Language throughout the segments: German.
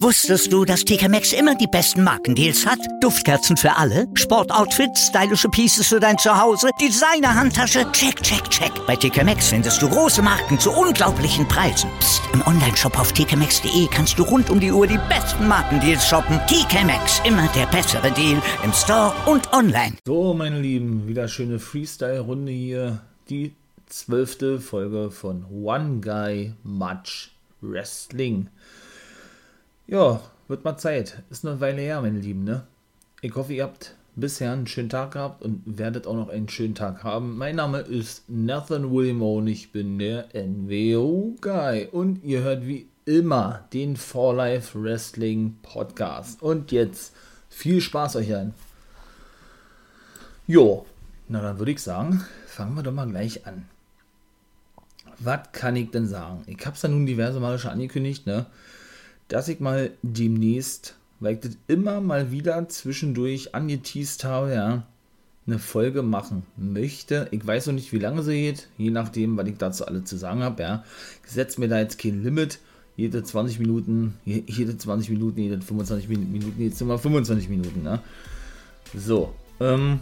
Wusstest du, dass TK Maxx immer die besten Markendeals hat? Duftkerzen für alle, Sportoutfits, stylische Pieces für dein Zuhause, Designer-Handtasche, check, check, check. Bei TK Maxx findest du große Marken zu unglaublichen Preisen. Psst. im Onlineshop auf tkmaxx.de kannst du rund um die Uhr die besten Markendeals shoppen. TK Maxx, immer der bessere Deal im Store und online. So, meine Lieben, wieder schöne Freestyle-Runde hier. Die zwölfte Folge von One Guy Much Wrestling. Ja, wird mal Zeit. Ist eine Weile her, meine Lieben, ne? Ich hoffe, ihr habt bisher einen schönen Tag gehabt und werdet auch noch einen schönen Tag haben. Mein Name ist Nathan William und ich bin der NWO Guy. Und ihr hört wie immer den For Life Wrestling Podcast. Und jetzt viel Spaß euch an. Jo, na dann würde ich sagen, fangen wir doch mal gleich an. Was kann ich denn sagen? Ich habe es ja nun diverse Male schon angekündigt, ne? Dass ich mal demnächst, weil ich das immer mal wieder zwischendurch angeteased habe, ja, eine Folge machen möchte. Ich weiß noch nicht, wie lange sie geht, je nachdem, was ich dazu alle zu sagen habe, ja. Ich setze mir da jetzt kein Limit. Jede 20 Minuten, jede 20 Minuten, jede 25 Minuten, jetzt sind wir 25 Minuten, ne? So, ähm,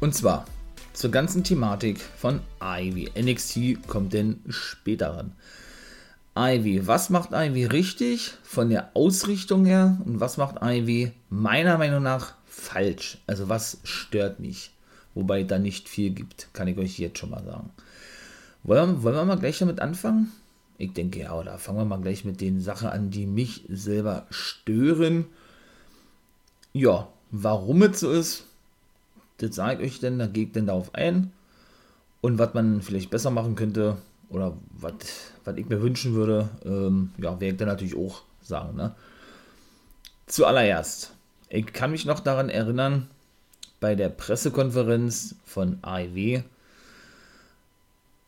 und zwar zur ganzen Thematik von Ivy. NXT kommt denn später ran. Ivy. Was macht Ivy richtig von der Ausrichtung her und was macht Ivy meiner Meinung nach falsch? Also was stört mich? Wobei da nicht viel gibt, kann ich euch jetzt schon mal sagen. Wollen, wollen wir mal gleich damit anfangen? Ich denke ja, oder fangen wir mal gleich mit den Sachen an, die mich selber stören. Ja, warum es so ist, das sage ich euch denn, da gehe ich denn darauf ein. Und was man vielleicht besser machen könnte, oder was ich mir wünschen würde, ähm, ja, werde ich dann natürlich auch sagen. Ne? Zuallererst, ich kann mich noch daran erinnern, bei der Pressekonferenz von AEW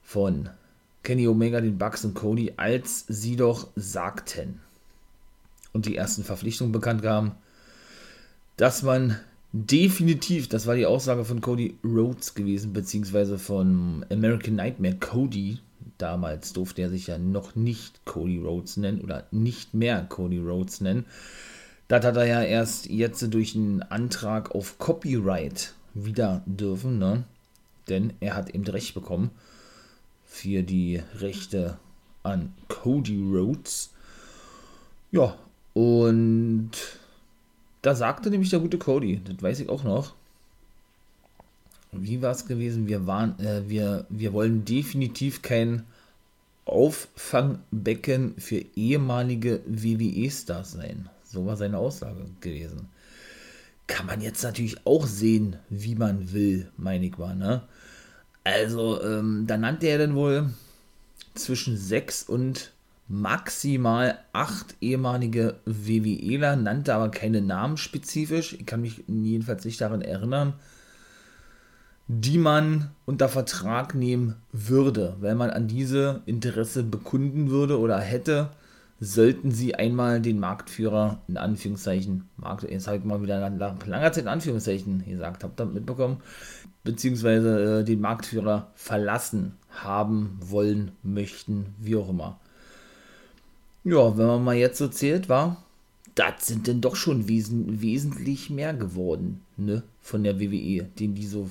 von Kenny Omega, den Bucks und Cody, als sie doch sagten und die ersten Verpflichtungen bekannt gaben, dass man definitiv, das war die Aussage von Cody Rhodes gewesen, beziehungsweise von American Nightmare Cody, damals durfte er sich ja noch nicht Cody Rhodes nennen oder nicht mehr Cody Rhodes nennen. Das hat er ja erst jetzt durch einen Antrag auf Copyright wieder dürfen, ne? Denn er hat eben Recht bekommen für die Rechte an Cody Rhodes. Ja, und da sagte nämlich der gute Cody, das weiß ich auch noch. Wie war es gewesen? Wir waren, äh, wir, wir wollen definitiv kein Auffangbecken für ehemalige WWE-Stars sein. So war seine Aussage gewesen. Kann man jetzt natürlich auch sehen, wie man will, meine ich mal, ne? Also, ähm, da nannte er dann wohl zwischen sechs und maximal acht ehemalige WWEler, nannte aber keine Namen spezifisch. Ich kann mich jedenfalls nicht daran erinnern die man unter Vertrag nehmen würde, wenn man an diese Interesse bekunden würde oder hätte, sollten sie einmal den Marktführer, in Anführungszeichen, Markt, jetzt habe ich mal wieder nach langer Zeit in Anführungszeichen gesagt, habt ihr mitbekommen, beziehungsweise äh, den Marktführer verlassen haben, wollen, möchten, wie auch immer. Ja, wenn man mal jetzt so zählt, war, das sind denn doch schon wesen, wesentlich mehr geworden, ne, von der WWE, den die so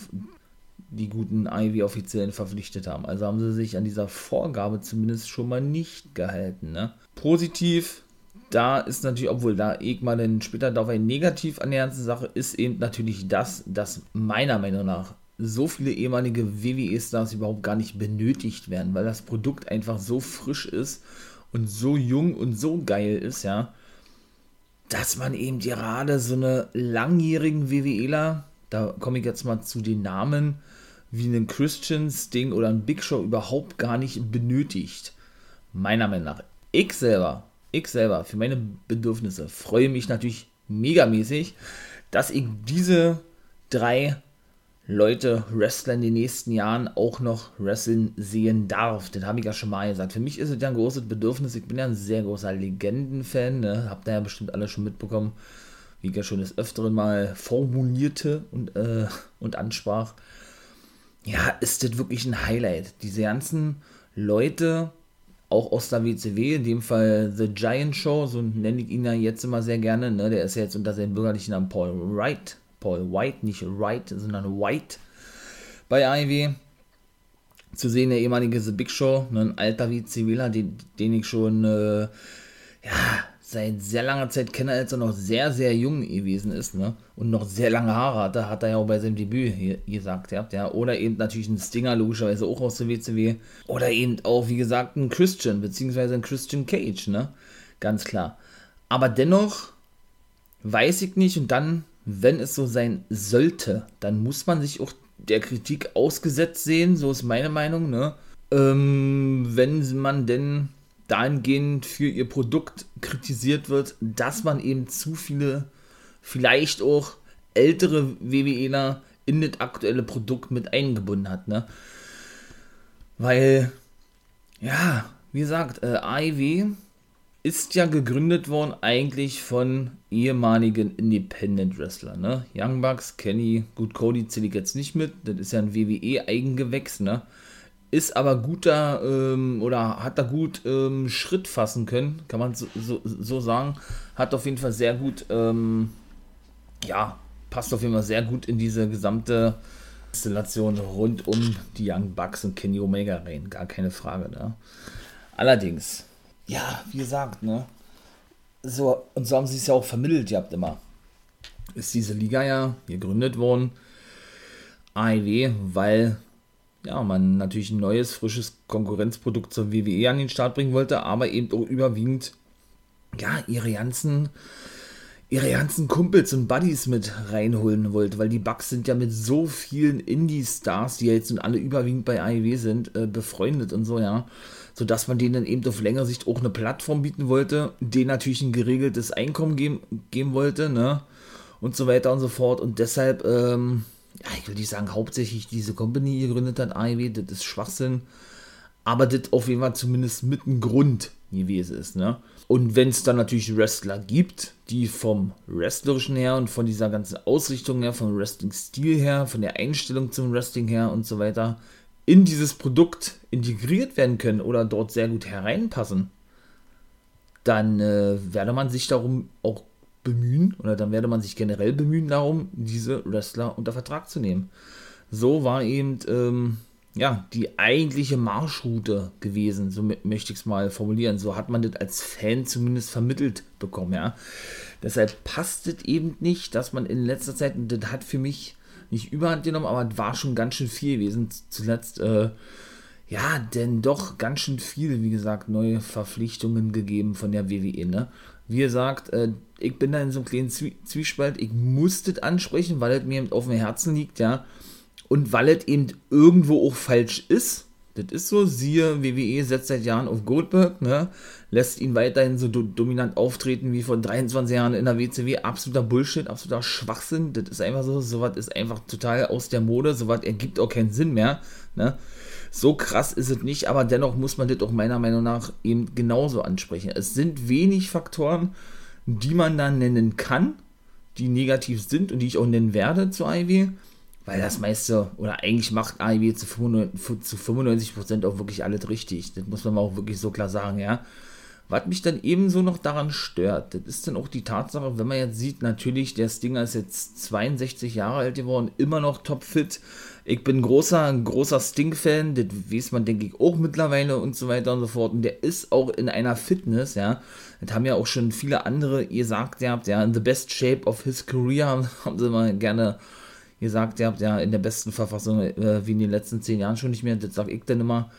die guten Ivy-Offiziellen verpflichtet haben. Also haben sie sich an dieser Vorgabe zumindest schon mal nicht gehalten. Ne? Positiv, da ist natürlich, obwohl da mal dann später darauf ein negativ an der ganzen Sache ist eben natürlich das, dass meiner Meinung nach so viele ehemalige WWE-Stars überhaupt gar nicht benötigt werden, weil das Produkt einfach so frisch ist und so jung und so geil ist, ja, dass man eben gerade so eine langjährigen WWEler, da komme ich jetzt mal zu den Namen, wie einen Christians Ding oder ein Big Show überhaupt gar nicht benötigt. Meiner Meinung nach. Ich selber, ich selber, für meine Bedürfnisse freue mich natürlich megamäßig, dass ich diese drei Leute Wrestler in den nächsten Jahren auch noch wrestlen sehen darf. Das habe ich ja schon mal gesagt. Für mich ist es ja ein großes Bedürfnis. Ich bin ja ein sehr großer Legenden-Fan. Ne? Habt ihr ja bestimmt alle schon mitbekommen, wie ich ja schon des Öfteren mal formulierte und, äh, und ansprach ja, ist das wirklich ein Highlight. Diese ganzen Leute auch aus der WCW, in dem Fall The Giant Show, so nenne ich ihn ja jetzt immer sehr gerne. Ne? Der ist ja jetzt unter seinem bürgerlichen Namen Paul Wright. Paul White, nicht Wright, sondern White bei AEW. Zu sehen der ehemalige The Big Show, ne? ein alter WCWler, den, den ich schon äh, ja, seit sehr langer Zeit kenne, als er noch sehr, sehr jung gewesen ist, ne? Und noch sehr lange Haare hatte, hat er ja auch bei seinem Debüt hier, gesagt, ja. ja. Oder eben natürlich ein Stinger, logischerweise auch aus der WCW. Oder eben auch, wie gesagt, ein Christian, beziehungsweise ein Christian Cage, ne? Ganz klar. Aber dennoch weiß ich nicht, und dann, wenn es so sein sollte, dann muss man sich auch der Kritik ausgesetzt sehen, so ist meine Meinung, ne? Ähm, wenn man denn dahingehend für ihr Produkt kritisiert wird, dass man eben zu viele, vielleicht auch ältere WWEler in das aktuelle Produkt mit eingebunden hat, ne? Weil, ja, wie gesagt, äh, AEW ist ja gegründet worden eigentlich von ehemaligen Independent Wrestlern, ne? Young Bucks, Kenny, gut, Cody zähle ich jetzt nicht mit, das ist ja ein WWE-Eigengewächs, ne? Ist aber guter ähm, oder hat da gut ähm, Schritt fassen können, kann man so, so, so, sagen. Hat auf jeden Fall sehr gut, ähm, ja, passt auf jeden Fall sehr gut in diese gesamte Installation rund um die Young Bucks und Kenny Omega rein, gar keine Frage. Ne? Allerdings, ja, wie gesagt, ne, so, und so haben sie es ja auch vermittelt, ihr habt immer. Ist diese Liga ja gegründet worden, AEW, weil ja, man natürlich ein neues, frisches Konkurrenzprodukt zur WWE an den Start bringen wollte, aber eben auch überwiegend, ja, ihre ganzen, ihre ganzen Kumpels und Buddies mit reinholen wollte, weil die Bugs sind ja mit so vielen Indie-Stars, die ja jetzt nun alle überwiegend bei AEW sind, äh, befreundet und so, ja, sodass man denen dann eben auf längere Sicht auch eine Plattform bieten wollte, denen natürlich ein geregeltes Einkommen geben, geben wollte, ne, und so weiter und so fort. Und deshalb, ähm, ja, ich will nicht sagen, hauptsächlich diese Company gegründet hat, AEW, das ist Schwachsinn. Aber das auf jeden Fall zumindest mit einem Grund gewesen ist, ne? Und wenn es dann natürlich Wrestler gibt, die vom Wrestlerischen her und von dieser ganzen Ausrichtung her, vom Wrestling-Stil her, von der Einstellung zum Wrestling her und so weiter, in dieses Produkt integriert werden können oder dort sehr gut hereinpassen, dann äh, werde man sich darum auch bemühen oder dann werde man sich generell bemühen darum, diese Wrestler unter Vertrag zu nehmen. So war eben ähm, ja die eigentliche Marschroute gewesen, so möchte ich es mal formulieren. So hat man das als Fan zumindest vermittelt bekommen, ja. Deshalb passt es eben nicht, dass man in letzter Zeit, und das hat für mich nicht überhand genommen, aber es war schon ganz schön viel gewesen. Zuletzt, äh, ja, denn doch ganz schön viel, wie gesagt, neue Verpflichtungen gegeben von der WWE, ne? Wie gesagt, äh, ich bin da in so einem kleinen Zwiespalt. Ich muss das ansprechen, weil es mir auf dem Herzen liegt, ja. Und weil es eben irgendwo auch falsch ist. Das ist so, siehe, WWE setzt seit Jahren auf Goldberg, ne? Lässt ihn weiterhin so do dominant auftreten wie vor 23 Jahren in der WCW. Absoluter Bullshit, absoluter Schwachsinn. Das ist einfach so, sowas ist einfach total aus der Mode, sowas ergibt auch keinen Sinn mehr, ne? So krass ist es nicht, aber dennoch muss man das auch meiner Meinung nach eben genauso ansprechen. Es sind wenig Faktoren, die man dann nennen kann, die negativ sind und die ich auch nennen werde zu AIW, weil das meiste oder eigentlich macht AIW zu 95%, auch wirklich alles richtig. Das muss man auch wirklich so klar sagen, ja. Was mich dann ebenso noch daran stört, das ist dann auch die Tatsache, wenn man jetzt sieht, natürlich, der Stinger ist jetzt 62 Jahre alt geworden, immer noch topfit. Ich bin großer, großer Sting-Fan, das weiß man, denke ich, auch mittlerweile und so weiter und so fort. Und der ist auch in einer Fitness, ja. Das haben ja auch schon viele andere gesagt, ihr habt ja, in the best shape of his career, haben sie mal gerne gesagt, ihr habt ja, in der besten Verfassung äh, wie in den letzten zehn Jahren schon nicht mehr, das sag ich dann immer.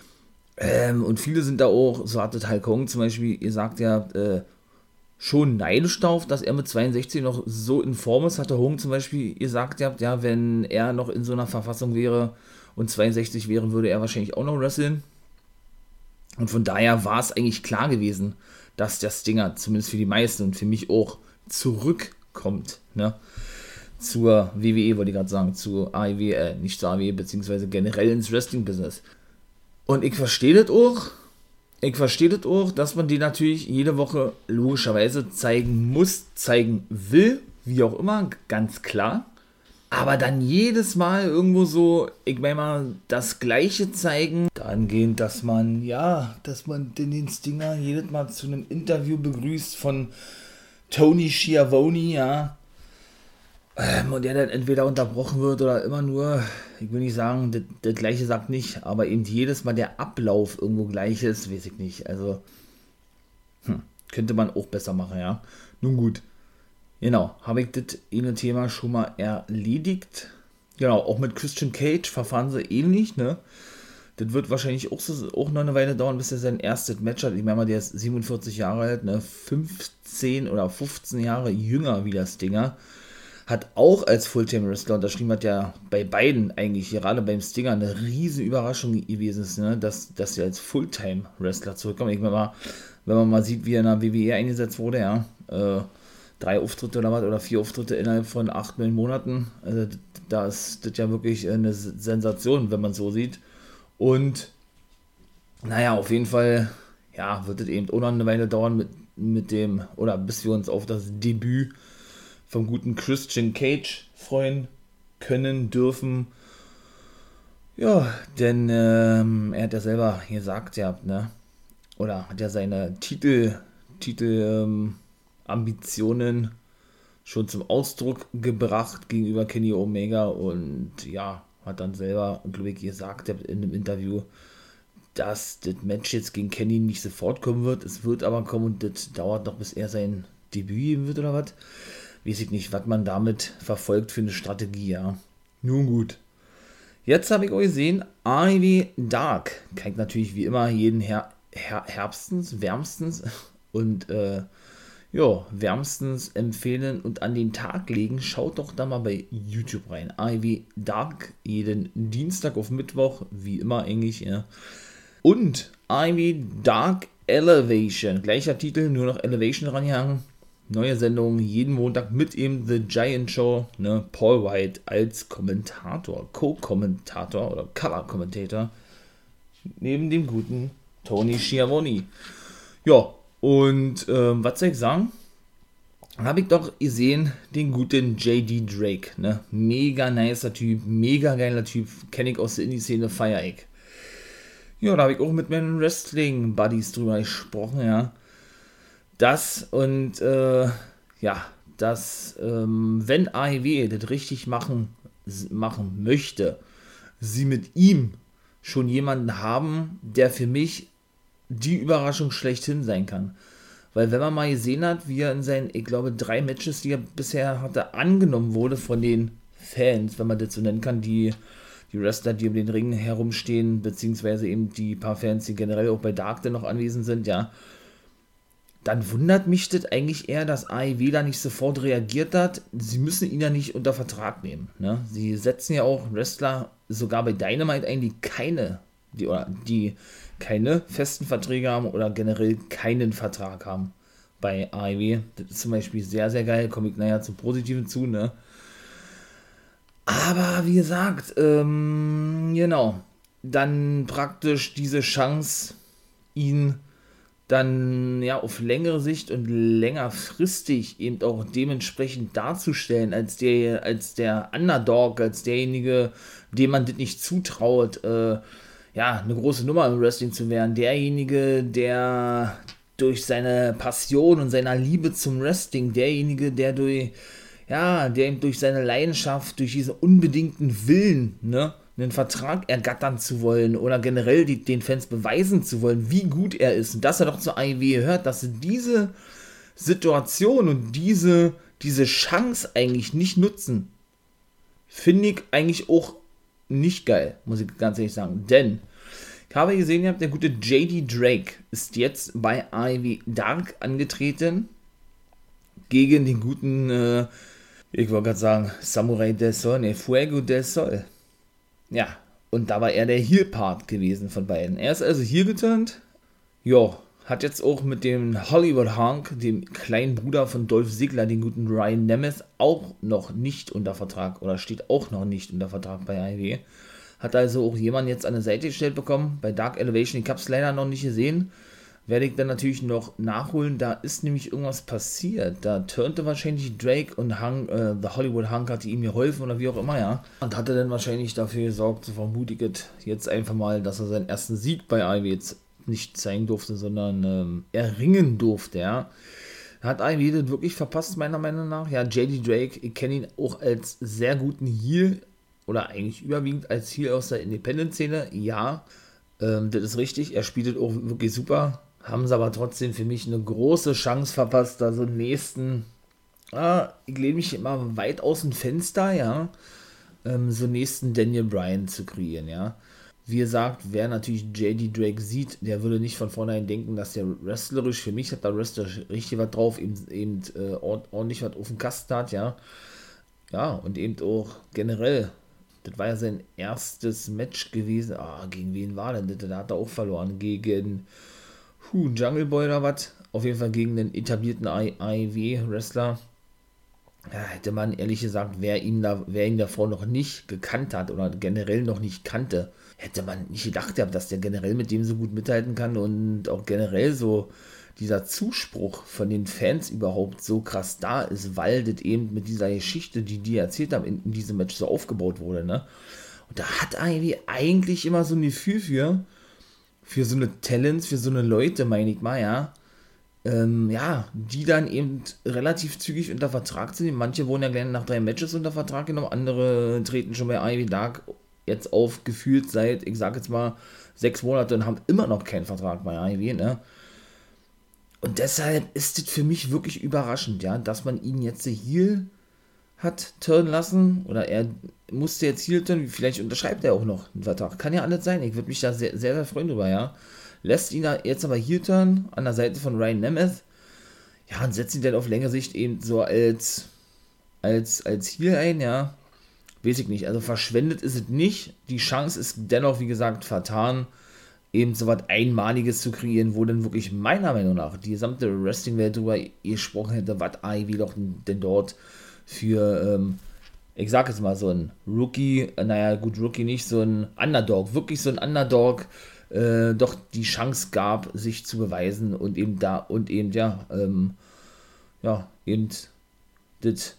Ähm, und viele sind da auch, so hatte Hulk Hogan zum Beispiel, ihr sagt ja, äh, schon neidisch darauf, dass er mit 62 noch so in Form ist. Hatte Hogan zum Beispiel gesagt, ihr habt, ja, wenn er noch in so einer Verfassung wäre und 62 wäre, würde er wahrscheinlich auch noch wresteln. Und von daher war es eigentlich klar gewesen, dass der Stinger, zumindest für die meisten und für mich auch, zurückkommt. Ne? Zur WWE, wollte ich gerade sagen, zur AEW, äh, nicht zur AEW, beziehungsweise generell ins Wrestling-Business. Und ich verstehe das auch. Ich verstehe das auch, dass man die natürlich jede Woche logischerweise zeigen muss, zeigen will, wie auch immer, ganz klar. aber dann jedes Mal irgendwo so, ich meine mal, das Gleiche zeigen, dahingehend, dass man, ja, dass man den Stinger jedes Mal zu einem Interview begrüßt von Tony Schiavoni, ja, ähm, und der dann entweder unterbrochen wird oder immer nur, ich will nicht sagen, das, Gleiche sagt nicht, aber eben jedes Mal der Ablauf irgendwo gleich ist, weiß ich nicht, also, hm, könnte man auch besser machen, ja. Nun gut. Genau, habe ich das eine Thema schon mal erledigt. Genau, auch mit Christian Cage verfahren sie ähnlich, ne? Das wird wahrscheinlich auch, so, auch noch eine Weile dauern, bis er sein erstes Match hat. Ich meine mal, der ist 47 Jahre alt, ne? 15 oder 15 Jahre jünger wie das Stinger. Hat auch als Fulltime-Wrestler unterschrieben, hat ja bei beiden eigentlich, gerade beim Stinger, eine riesen Überraschung gewesen ist, ne? dass, dass er als Fulltime-Wrestler zurückkommt. Ich meine wenn man mal sieht, wie er in der WWE eingesetzt wurde, ja. Äh, drei Auftritte oder was, oder vier Auftritte innerhalb von acht, neun Monaten. Also da ist das ja wirklich eine Sensation, wenn man so sieht. Und naja, auf jeden Fall, ja, wird es eben auch noch eine Weile dauern mit, mit dem, oder bis wir uns auf das Debüt vom guten Christian Cage freuen können, dürfen. Ja, denn ähm, er hat ja selber gesagt, ja, ne? Oder hat ja seine Titel, Titel, ähm, Ambitionen schon zum Ausdruck gebracht gegenüber Kenny Omega und ja, hat dann selber, glaube ich, gesagt in einem Interview, dass das Match jetzt gegen Kenny nicht sofort kommen wird. Es wird aber kommen und das dauert noch, bis er sein Debüt geben wird oder was. Weiß ich nicht, was man damit verfolgt für eine Strategie, ja. Nun gut. Jetzt habe ich euch gesehen, Ivy Dark. Kann natürlich wie immer jeden Her Her Herbstens, wärmstens und äh, ja, wärmstens empfehlen und an den Tag legen, schaut doch da mal bei YouTube rein. Ivy Dark, jeden Dienstag auf Mittwoch, wie immer eigentlich, ja. Und Ivy Dark Elevation, gleicher Titel, nur noch Elevation rangehangen. Neue Sendung jeden Montag mit eben The Giant Show, ne? Paul White als Kommentator, Co-Kommentator oder Color-Kommentator, neben dem guten Tony Schiavoni. Ja, und ähm, was soll ich sagen? Habe ich doch gesehen, den guten JD Drake. Ne? Mega nicer Typ, mega geiler Typ. Kenne ich aus der Indie-Szene, feier ich. Ja, da habe ich auch mit meinen Wrestling-Buddies drüber gesprochen, ja. Das und, äh, ja, dass, ähm, wenn AEW das richtig machen, machen möchte, sie mit ihm schon jemanden haben, der für mich die Überraschung schlechthin sein kann. Weil wenn man mal gesehen hat, wie er in seinen, ich glaube, drei Matches, die er bisher hatte, angenommen wurde von den Fans, wenn man das so nennen kann, die, die Wrestler, die um den Ring herumstehen, beziehungsweise eben die paar Fans, die generell auch bei Dark noch anwesend sind, ja, dann wundert mich das eigentlich eher, dass AEW da nicht sofort reagiert hat. Sie müssen ihn ja nicht unter Vertrag nehmen. Ne? Sie setzen ja auch Wrestler sogar bei Dynamite ein, die keine, die, oder die keine festen Verträge haben oder generell keinen Vertrag haben bei AEW. Das ist zum Beispiel sehr, sehr geil. Komme ich nachher zum Positiven zu, ne? Aber wie gesagt, ähm, genau, dann praktisch diese Chance, ihn dann ja auf längere Sicht und längerfristig eben auch dementsprechend darzustellen als der als der Underdog, als derjenige, dem man das nicht zutraut, äh, ja, eine große Nummer im Wrestling zu werden. Derjenige, der durch seine Passion und seiner Liebe zum Wrestling, derjenige, der durch, ja, der eben durch seine Leidenschaft, durch diesen unbedingten Willen, ne, einen Vertrag ergattern zu wollen oder generell die, den Fans beweisen zu wollen, wie gut er ist und dass er doch zur AEW gehört, dass sie diese Situation und diese, diese Chance eigentlich nicht nutzen, finde ich eigentlich auch nicht geil, muss ich ganz ehrlich sagen. Denn ich habe gesehen, ihr habt der gute JD Drake ist jetzt bei Ivy Dark angetreten gegen den guten, äh, ich wollte gerade sagen, Samurai del Sol, ne, Fuego del Sol. Ja, und da war er der Heel-Part gewesen von beiden. Er ist also hier geturnt. Ja, hat jetzt auch mit dem Hollywood Hunk, dem kleinen Bruder von Dolph Ziggler, den guten Ryan Nemeth, auch noch nicht unter Vertrag oder steht auch noch nicht unter Vertrag bei AEW. Hat also auch jemand jetzt an der Seite gestellt bekommen bei Dark Elevation. Ich habe es leider noch nicht gesehen, werde ich dann natürlich noch nachholen. Da ist nämlich irgendwas passiert. Da turnte wahrscheinlich Drake und Hung, äh, The Hollywood Hunk hatte ihm geholfen oder wie auch immer, ja. Und hatte dann wahrscheinlich dafür gesorgt, so vermutiget jetzt einfach mal, dass er seinen ersten Sieg bei Ivy jetzt nicht zeigen durfte, sondern ähm, erringen durfte, ja. Hat Ivy das wirklich verpasst, meiner Meinung nach. Ja, JD Drake, ich kenne ihn auch als sehr guten Heal oder eigentlich überwiegend als Heal aus der Independent-Szene, ja. Ähm, das ist richtig, er spielt auch wirklich super haben sie aber trotzdem für mich eine große Chance verpasst, da so einen nächsten, ah, ich lehne mich immer weit aus dem Fenster, ja, ähm, so nächsten Daniel Bryan zu kreieren, ja. Wie gesagt, wer natürlich JD Drake sieht, der würde nicht von vornherein denken, dass der wrestlerisch, für mich hat der Wrestler richtig was drauf, eben, eben äh, ordentlich was auf dem Kasten hat, ja. Ja, und eben auch generell, das war ja sein erstes Match gewesen. Ah, gegen wen war denn das? Da hat er auch verloren. Gegen puh, Jungle Boy oder was. Auf jeden Fall gegen den etablierten AEW-Wrestler. Ja, hätte man ehrlich gesagt, wer ihn, da, wer ihn davor noch nicht gekannt hat oder generell noch nicht kannte, hätte man nicht gedacht, dass der generell mit dem so gut mithalten kann und auch generell so dieser Zuspruch von den Fans überhaupt so krass da ist, weil das eben mit dieser Geschichte, die die erzählt haben, in, in diesem Match so aufgebaut wurde. Ne? Und da hat AEW eigentlich immer so ein Gefühl für, für so eine Talents, für so eine Leute, meine ich mal, ja, ähm, ja, die dann eben relativ zügig unter Vertrag sind. Manche wurden ja gleich nach drei Matches unter Vertrag genommen, andere treten schon bei Ivy Dark jetzt auf, gefühlt seit, ich sag jetzt mal, sechs Monate und haben immer noch keinen Vertrag bei Ivy, ne? Und deshalb ist es für mich wirklich überraschend, ja, dass man ihn jetzt hier hat turnen lassen oder er musste jetzt hier turnen, vielleicht unterschreibt er auch noch einen Vertrag. Kann ja alles sein. Ich würde mich da sehr, sehr, sehr freuen drüber, ja. Lässt ihn da jetzt aber hier turnen an der Seite von Ryan Nemeth. Ja, und setzt ihn dann auf längere Sicht eben so als, als, als hier ein, ja. Weiß ich nicht. Also verschwendet ist es nicht. Die Chance ist dennoch, wie gesagt, vertan, eben so was Einmaliges zu kreieren, wo dann wirklich meiner Meinung nach die gesamte Wrestling-Welt darüber gesprochen hätte, was Ivy doch denn dort für, ähm, ich sag jetzt mal, so ein Rookie, äh, naja, gut, Rookie nicht, so ein Underdog, wirklich so ein Underdog, äh, doch die Chance gab, sich zu beweisen und eben da, und eben, ja, ähm, ja, eben das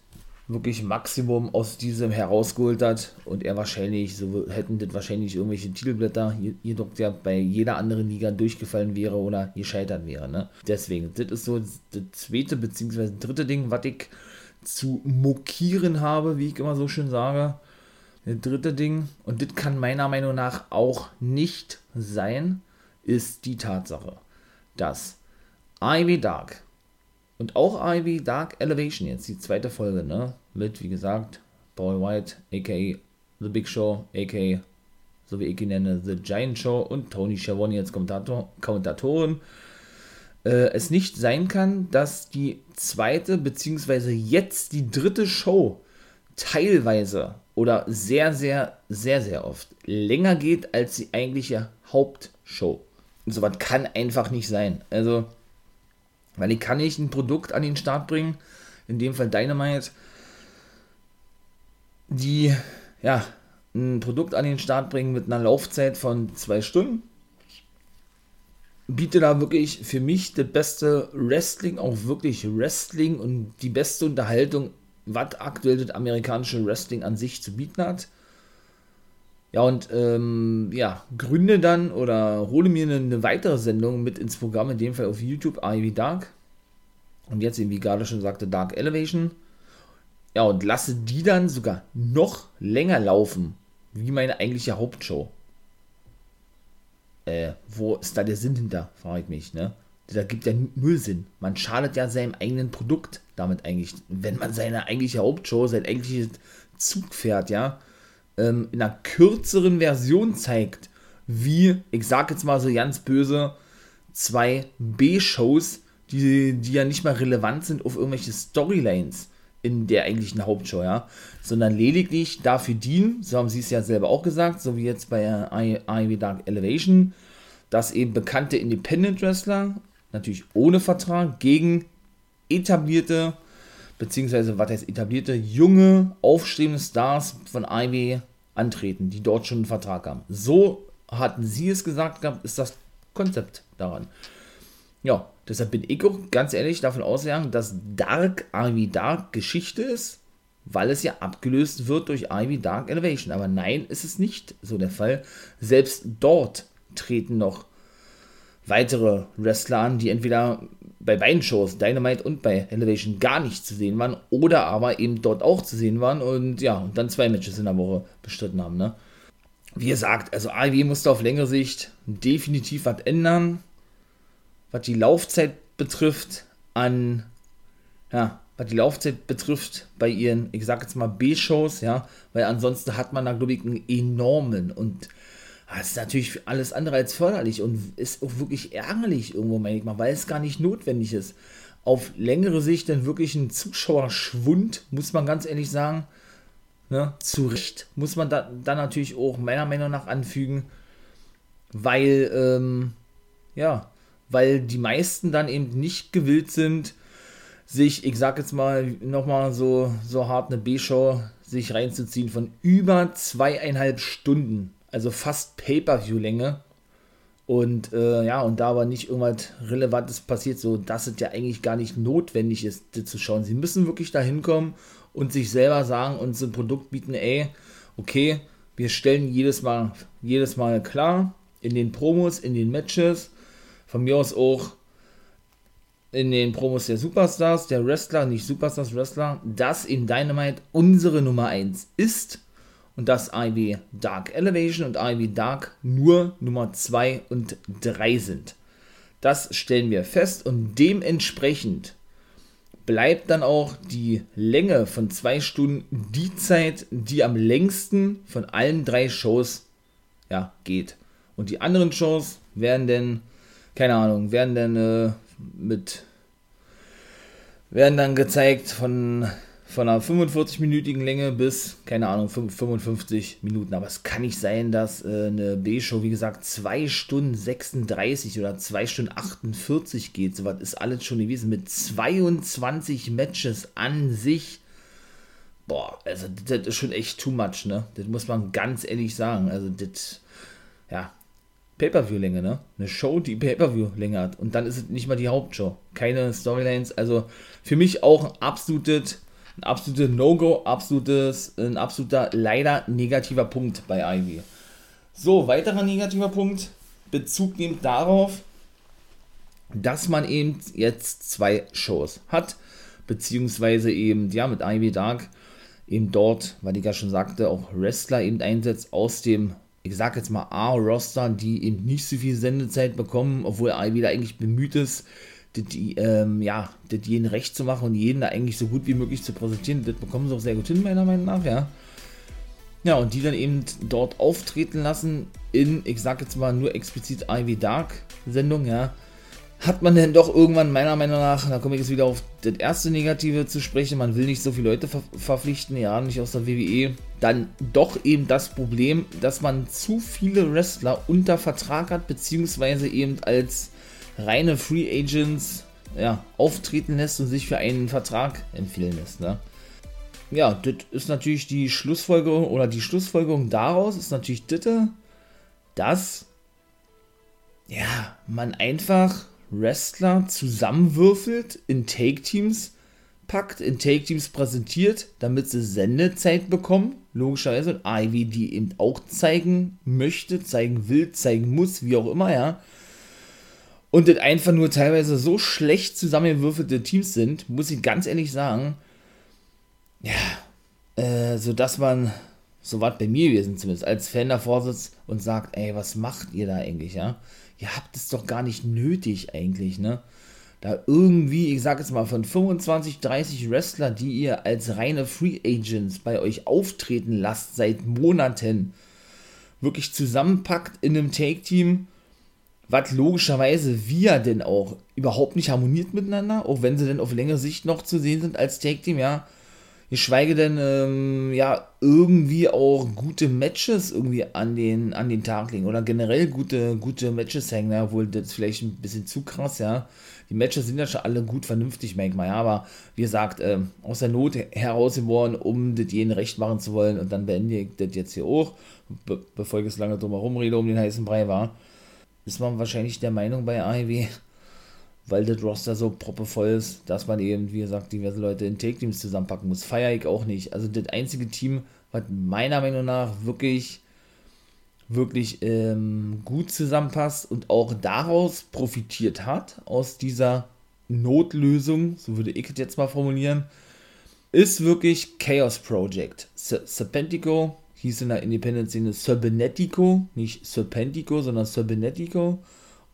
wirklich Maximum aus diesem herausgeholt hat und er wahrscheinlich, so hätten das wahrscheinlich irgendwelche Titelblätter, jedoch ja bei jeder anderen Liga durchgefallen wäre oder gescheitert wäre, ne? Deswegen, das ist so das zweite beziehungsweise dritte Ding, was ich zu mokieren habe, wie ich immer so schön sage. Das dritte Ding, und das kann meiner Meinung nach auch nicht sein, ist die Tatsache, dass Ivy Dark und auch Ivy Dark Elevation, jetzt die zweite Folge, ne, mit, wie gesagt, Paul White, aka The Big Show, aka, so wie ich ihn nenne, The Giant Show und Tony Schiavone als Kommentator, Kommentatoren äh, es nicht sein kann, dass die zweite beziehungsweise jetzt die dritte Show teilweise oder sehr, sehr, sehr, sehr oft länger geht als die eigentliche Hauptshow. Und sowas kann einfach nicht sein. Also, weil ich kann nicht ein Produkt an den Start bringen, in dem Fall Dynamite, die, ja, ein Produkt an den Start bringen mit einer Laufzeit von zwei Stunden bietet da wirklich für mich das beste Wrestling, auch wirklich Wrestling und die beste Unterhaltung, was aktuell das amerikanische Wrestling an sich zu bieten hat. Ja, und ähm, ja, gründe dann oder hole mir eine, eine, weitere Sendung mit ins Programm, in dem Fall auf YouTube, Ivy Dark. Und jetzt eben, wie gerade schon sagte, Dark Elevation. Ja, und lasse die dann sogar noch länger laufen, wie meine eigentliche Hauptshow äh, wo ist da der Sinn hinter, frage ich mich, ne? Da gibt ja null Sinn. Man schadet ja seinem eigenen Produkt damit eigentlich, wenn man seine eigentliche Hauptshow, sein eigentliches Zugpferd, ja, ähm, in einer kürzeren Version zeigt, wie, ich sag jetzt mal so ganz böse, zwei B-Shows, die, die ja nicht mal relevant sind auf irgendwelche Storylines in der eigentlichen Hauptshow, ja, sondern lediglich dafür dienen, so haben sie es ja selber auch gesagt, so wie jetzt bei AEW Dark Elevation, dass eben bekannte Independent Wrestler, natürlich ohne Vertrag, gegen etablierte, beziehungsweise was heißt etablierte, junge, aufstrebende Stars von AEW antreten, die dort schon einen Vertrag haben. So hatten sie es gesagt gehabt, ist das Konzept daran. ja, deshalb bin ich auch ganz ehrlich davon ausgegangen, dass Dark Ivy Dark Geschichte ist, weil es ja abgelöst wird durch Ivy Dark Elevation. Aber nein, ist es nicht so der Fall. Selbst dort treten noch weitere Wrestler an, die entweder bei beiden Shows, Dynamite und bei Elevation, gar nicht zu sehen waren oder aber eben dort auch zu sehen waren und ja, und dann zwei Matches in der Woche bestritten haben. Ne? Wie gesagt, also AEW musste auf längere Sicht definitiv was ändern, was die Laufzeit betrifft, an, ja, was die Laufzeit betrifft bei ihren, ich sag jetzt mal B-Shows, ja, weil ansonsten hat man da, glaube ich, einen enormen und das ist natürlich alles andere als förderlich und ist auch wirklich ärgerlich irgendwo, meine ich mal, weil es gar nicht notwendig ist. Auf längere Sicht dann wirklich ein Zuschauerschwund, muss man ganz ehrlich sagen. Ne? Zu Recht muss man da, dann natürlich auch meiner Meinung nach anfügen, weil, ähm, ja, weil die meisten dann eben nicht gewillt sind, sich, ich sag jetzt mal nochmal so, so hart eine B-Show sich reinzuziehen von über zweieinhalb Stunden also fast Pay-Per-View-Länge. Und äh, ja, und da aber nicht irgendwas Relevantes passiert, so dass es ja eigentlich gar nicht notwendig ist, das zu schauen. Sie müssen wirklich da hinkommen und sich selber sagen und so ein Produkt bieten, ey, okay, wir stellen jedes Mal, jedes Mal klar, in den Promos, in den Matches, von mir aus auch in den Promos der Superstars, der Wrestler, nicht Superstars, Wrestler, dass in Dynamite unsere Nummer 1 ist und dass Ivy Dark Elevation und Ivy Dark nur Nummer 2 und 3 sind. Das stellen wir fest und dementsprechend bleibt dann auch die Länge von zwei Stunden die Zeit, die am längsten von allen drei Shows ja, geht. Und die anderen Shows werden dann, keine Ahnung, werden dann äh, mit werden dann gezeigt von von einer 45-minütigen Länge bis, keine Ahnung, 55 Minuten. Aber es kann nicht sein, dass äh, eine B-Show, wie gesagt, 2 Stunden 36 oder 2 Stunden 48 geht. So was ist alles schon gewesen. Mit 22 Matches an sich. Boah, also das ist schon echt too much, ne? Das muss man ganz ehrlich sagen. Also das, ja, Pay-Per-View-Länge, ne? Eine Show, die Pay-Per-View-Länge hat. Und dann ist es nicht mal die Hauptshow. Keine Storylines. Also für mich auch ein absolutes ein absolutes No-Go, absolutes, ein absoluter leider negativer Punkt bei Ivy. So, weiterer negativer Punkt, Bezug nimmt darauf, dass man eben jetzt zwei Shows hat, beziehungsweise eben, ja, mit Ivy Dark eben dort, weil ich ja schon sagte, auch Wrestler eben einsetzt aus dem, ich sag jetzt mal A-Roster, die eben nicht so viel Sendezeit bekommen, obwohl Ivy da eigentlich bemüht ist, die, ähm, ja, das jeden recht zu machen und jeden da eigentlich so gut wie möglich zu präsentieren. Das bekommen sie auch sehr gut hin, meiner Meinung nach, ja. Ja, und die dann eben dort auftreten lassen in, ich sag jetzt mal nur explizit Ivy Dark Sendung, ja. Hat man denn doch irgendwann, meiner Meinung nach, da komme ich jetzt wieder auf das erste Negative zu sprechen, man will nicht so viele Leute ver verpflichten, ja, nicht aus der WWE, dann doch eben das Problem, dass man zu viele Wrestler unter Vertrag hat, beziehungsweise eben als reine Free Agents ja, auftreten lässt und sich für einen Vertrag empfehlen lässt. Ne? Ja, das ist natürlich die Schlussfolgerung oder die Schlussfolgerung daraus ist natürlich das, dass ja, man einfach Wrestler zusammenwürfelt, in Take-Teams packt, in Take-Teams präsentiert, damit sie Sendezeit bekommen, logischerweise, und Ivy die eben auch zeigen möchte, zeigen will, zeigen muss, wie auch immer, ja. Und das einfach nur teilweise so schlecht zusammengewürfelte Teams sind, muss ich ganz ehrlich sagen, ja, äh, so dass man, so was bei mir gewesen zumindest, als Fan davor sitzt und sagt, ey, was macht ihr da eigentlich, ja? Ihr habt es doch gar nicht nötig eigentlich, ne? Da irgendwie, ich sag jetzt mal, von 25, 30 Wrestler, die ihr als reine Free Agents bei euch auftreten lasst seit Monaten, wirklich zusammenpackt in einem Take-Team was logischerweise wir denn auch überhaupt nicht harmoniert miteinander, auch wenn sie denn auf längere Sicht noch zu sehen sind als Tag Team, ja. Geschweige denn, ähm, ja, irgendwie auch gute Matches irgendwie an den, an den Tag legen oder generell gute, gute Matches hängen, obwohl das vielleicht ein bisschen zu krass, ja. Die Matches sind ja schon alle gut vernünftig, manchmal, ja, aber wie gesagt, äh, aus der Not herausgeworden, um das jeden recht machen zu wollen und dann beende ich das jetzt hier auch, be bevor ich es lange drum herum rede, um den heißen Brei war ist man wahrscheinlich der Meinung bei AEW, weil das Roster so proppevoll ist, dass man eben, wie gesagt, diverse Leute in Take-Teams zusammenpacken muss. Feier ich auch nicht. Also das einzige Team, was meiner Meinung nach wirklich, wirklich ähm, gut zusammenpasst und auch daraus profitiert hat, aus dieser Notlösung, so würde ich es jetzt mal formulieren, ist wirklich Chaos Project. Serpentico hieß in der Independent-Szene Serpenetico, nicht Serpentico, sondern Serpenetico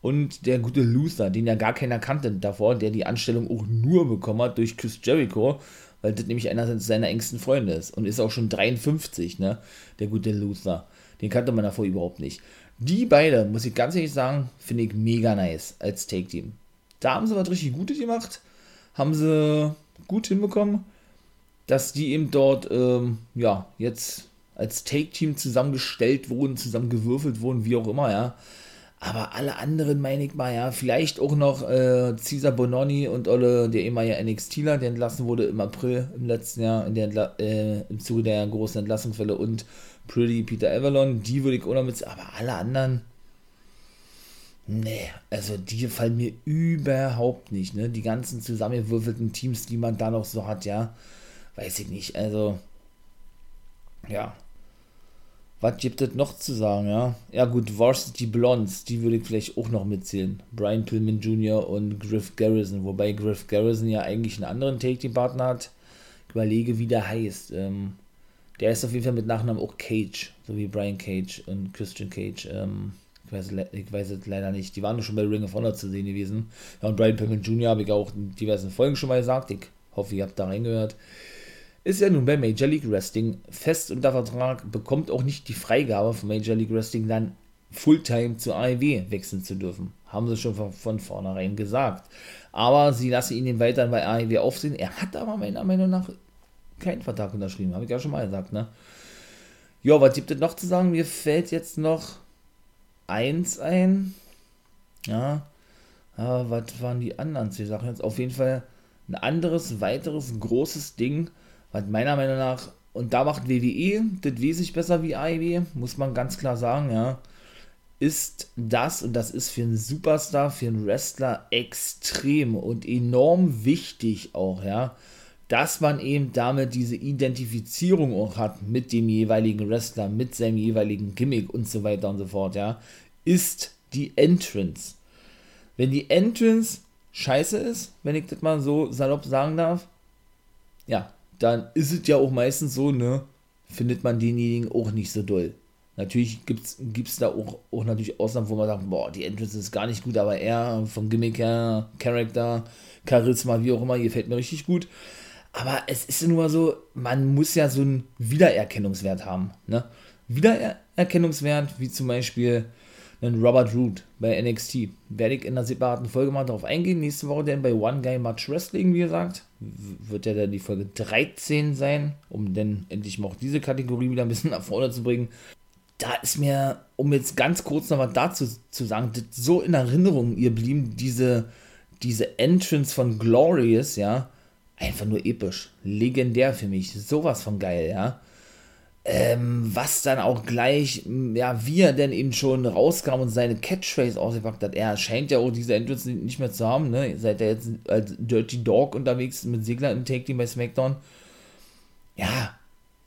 und der gute Luther, den ja gar keiner kannte davor, der die Anstellung auch nur bekommen hat durch Chris Jericho, weil das nämlich einer seiner engsten Freunde ist und ist auch schon 53, ne, der gute Luther. Den kannte man davor überhaupt nicht. Die beide, muss ich ganz ehrlich sagen, finde ich mega nice als Take-Team. Da haben sie was richtig Gutes gemacht, haben sie gut hinbekommen, dass die eben dort, ähm, ja, jetzt als Take-Team zusammengestellt wurden, zusammengewürfelt wurden, wie auch immer, ja. Aber alle anderen, meine ich mal, ja, vielleicht auch noch äh, Cesar Bononi und Olle, der ehemalige NXTler, der entlassen wurde im April im letzten Jahr, in der äh, im Zuge der großen Entlassungsfälle und Pretty Peter Avalon, die würde ich auch noch mit, aber alle anderen, nee, also die fallen mir überhaupt nicht, ne, die ganzen zusammengewürfelten Teams, die man da noch so hat, ja, weiß ich nicht, also, ja, was gibt es noch zu sagen, ja? Ja, gut, Varsity Blondes, die würde ich vielleicht auch noch mitzählen. Brian Pillman Jr. und Griff Garrison, wobei Griff Garrison ja eigentlich einen anderen Take-Team-Partner hat. Ich überlege, wie der heißt. Ähm, der ist auf jeden Fall mit Nachnamen auch Cage, so wie Brian Cage und Christian Cage. Ähm, ich, weiß, ich weiß es leider nicht. Die waren schon bei Ring of Honor zu sehen gewesen. Ja, und Brian Pillman Jr. habe ich auch in diversen Folgen schon mal gesagt. Ich hoffe, ihr habt da reingehört ist ja nun bei Major League Wrestling fest unter Vertrag, bekommt auch nicht die Freigabe von Major League Wrestling dann Fulltime zur AEW wechseln zu dürfen. Haben sie schon von, von vornherein gesagt. Aber sie lassen ihn weiterhin bei AEW aufsehen. Er hat aber meiner Meinung nach keinen Vertrag unterschrieben. Habe ich ja schon mal gesagt, ne? Ja, was gibt es noch zu sagen? Mir fällt jetzt noch eins ein. Ja. Was waren die anderen zwei Sachen jetzt? Auf jeden Fall ein anderes, weiteres großes Ding, was meiner Meinung nach, und da macht WWE das wesentlich besser wie AEW, muss man ganz klar sagen, ja, ist das, und das ist für einen Superstar, für einen Wrestler extrem und enorm wichtig auch, ja, dass man eben damit diese Identifizierung auch hat mit dem jeweiligen Wrestler, mit seinem jeweiligen Gimmick und so weiter und so fort, ja, ist die Entrance. Wenn die Entrance scheiße ist, wenn ich das mal so salopp sagen darf, ja, dann ist es ja auch meistens so, ne, findet man denjenigen auch nicht so doll. Natürlich gibt es da auch, auch natürlich Ausnahmen, wo man sagt, boah, die Entrance ist gar nicht gut, aber er vom Gimmick her, Charakter, Charisma, wie auch immer, gefällt mir richtig gut. Aber es ist nur so, man muss ja so einen Wiedererkennungswert haben. Ne? Wiedererkennungswert, wie zum Beispiel einen Robert Root bei NXT. Werde ich in einer separaten Folge mal darauf eingehen. Nächste Woche dann bei One Guy Much Wrestling, wie gesagt. Wird ja dann die Folge 13 sein, um dann endlich mal auch diese Kategorie wieder ein bisschen nach vorne zu bringen. Da ist mir, um jetzt ganz kurz noch was dazu zu sagen, so in Erinnerung ihr blieben, diese, diese Entrance von Glorious, ja, einfach nur episch. Legendär für mich. Sowas von geil, ja. Ähm, was dann auch gleich, ja, wie er denn eben schon rauskam und seine Catchphrase ausgepackt hat. Er scheint ja auch diese Entrance nicht mehr zu haben, ne? Seit er jetzt als Dirty Dog unterwegs mit Segler im Take Team bei SmackDown. Ja,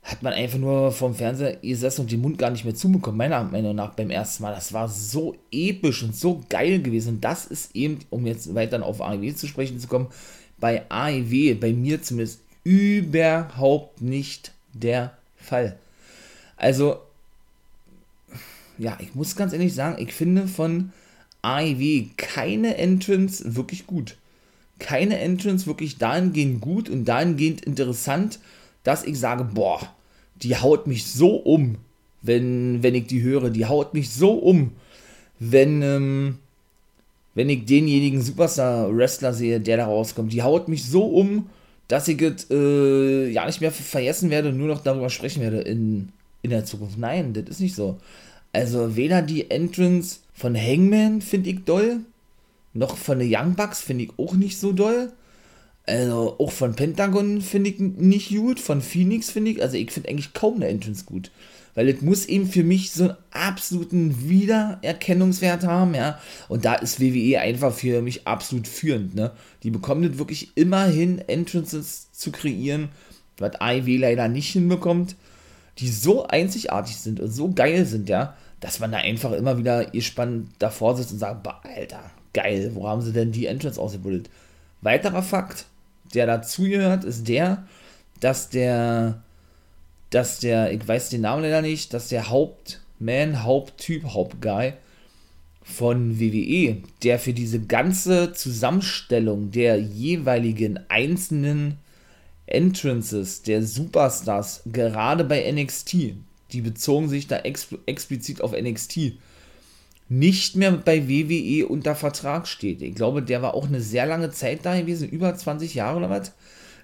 hat man einfach nur vom Fernseher gesessen und den Mund gar nicht mehr zubekommen, meiner Meinung nach beim ersten Mal. Das war so episch und so geil gewesen. Und das ist eben, um jetzt weiter auf AEW zu sprechen zu kommen, bei AEW, bei mir zumindest, überhaupt nicht der Fall. Also, ja, ich muss ganz ehrlich sagen, ich finde von AEW keine Entrance wirklich gut. Keine Entrance wirklich dahingehend gut und dahingehend interessant, dass ich sage, boah, die haut mich so um, wenn, wenn ich die höre. Die haut mich so um, wenn, ähm, wenn ich denjenigen Superstar-Wrestler sehe, der da rauskommt. Die haut mich so um, dass ich es äh, ja nicht mehr vergessen werde und nur noch darüber sprechen werde in in der Zukunft. Nein, das ist nicht so. Also weder die Entrance von Hangman finde ich doll, noch von den Young Bucks finde ich auch nicht so doll. Also auch von Pentagon finde ich nicht gut, von Phoenix finde ich, also ich finde eigentlich kaum eine Entrance gut. Weil es muss eben für mich so einen absoluten Wiedererkennungswert haben, ja. Und da ist WWE einfach für mich absolut führend, ne. Die bekommen das wirklich immerhin Entrances zu kreieren, was AEW leider nicht hinbekommt, die so einzigartig sind und so geil sind, ja, dass man da einfach immer wieder gespannt davor sitzt und sagt, Alter, geil, wo haben sie denn die Entrance ausgebildet? Weiterer Fakt, der dazugehört, ist der, dass der, dass der, ich weiß den Namen leider nicht, dass der Hauptman, Haupttyp, Hauptguy von WWE, der für diese ganze Zusammenstellung der jeweiligen einzelnen Entrances der Superstars, gerade bei NXT, die bezogen sich da ex explizit auf NXT, nicht mehr bei WWE unter Vertrag steht. Ich glaube, der war auch eine sehr lange Zeit da gewesen, über 20 Jahre oder was.